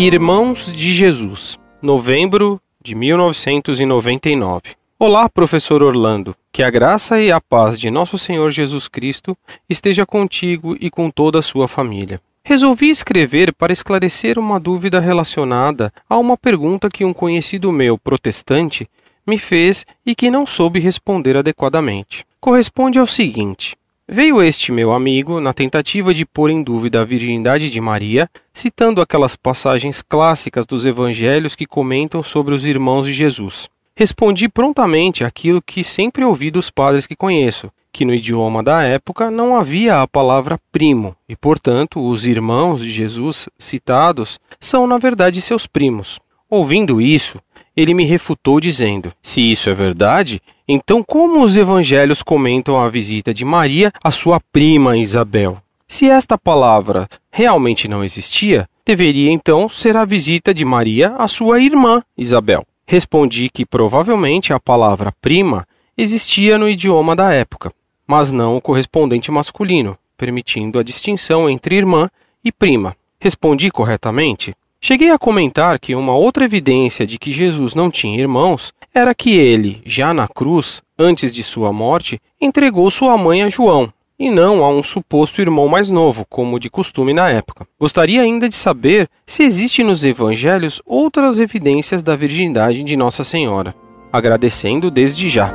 Irmãos de Jesus, novembro de 1999. Olá, professor Orlando. Que a graça e a paz de nosso Senhor Jesus Cristo esteja contigo e com toda a sua família. Resolvi escrever para esclarecer uma dúvida relacionada a uma pergunta que um conhecido meu, protestante, me fez e que não soube responder adequadamente. Corresponde ao seguinte: Veio este meu amigo na tentativa de pôr em dúvida a virgindade de Maria, citando aquelas passagens clássicas dos evangelhos que comentam sobre os irmãos de Jesus. Respondi prontamente aquilo que sempre ouvi dos padres que conheço, que no idioma da época não havia a palavra primo, e portanto os irmãos de Jesus citados são na verdade seus primos. Ouvindo isso, ele me refutou dizendo: Se isso é verdade, então como os evangelhos comentam a visita de Maria à sua prima Isabel? Se esta palavra realmente não existia, deveria então ser a visita de Maria à sua irmã Isabel. Respondi que provavelmente a palavra prima existia no idioma da época, mas não o correspondente masculino, permitindo a distinção entre irmã e prima. Respondi corretamente? Cheguei a comentar que uma outra evidência de que Jesus não tinha irmãos era que ele, já na cruz, antes de sua morte, entregou sua mãe a João, e não a um suposto irmão mais novo, como de costume na época. Gostaria ainda de saber se existe nos evangelhos outras evidências da virgindade de Nossa Senhora. Agradecendo desde já.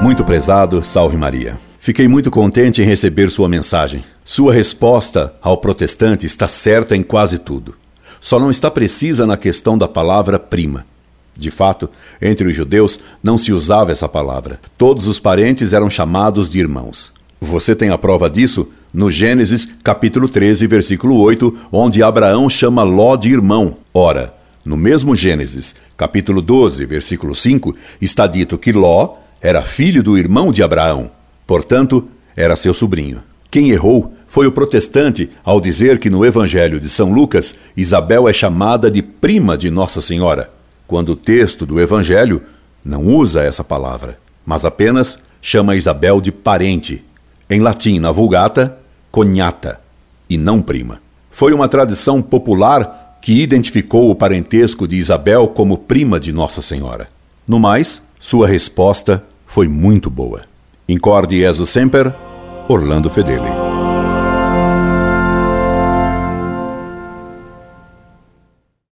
Muito prezado, salve Maria. Fiquei muito contente em receber sua mensagem. Sua resposta ao protestante está certa em quase tudo. Só não está precisa na questão da palavra prima. De fato, entre os judeus não se usava essa palavra. Todos os parentes eram chamados de irmãos. Você tem a prova disso no Gênesis, capítulo 13, versículo 8, onde Abraão chama Ló de irmão. Ora, no mesmo Gênesis, capítulo 12, versículo 5, está dito que Ló era filho do irmão de Abraão. Portanto, era seu sobrinho. Quem errou foi o protestante ao dizer que no Evangelho de São Lucas Isabel é chamada de prima de Nossa Senhora, quando o texto do Evangelho não usa essa palavra, mas apenas chama Isabel de parente. Em latim, na Vulgata, cognata, e não prima. Foi uma tradição popular que identificou o parentesco de Isabel como prima de Nossa Senhora. No mais, sua resposta foi muito boa. Incorde Jesus Semper, Orlando Fedeli.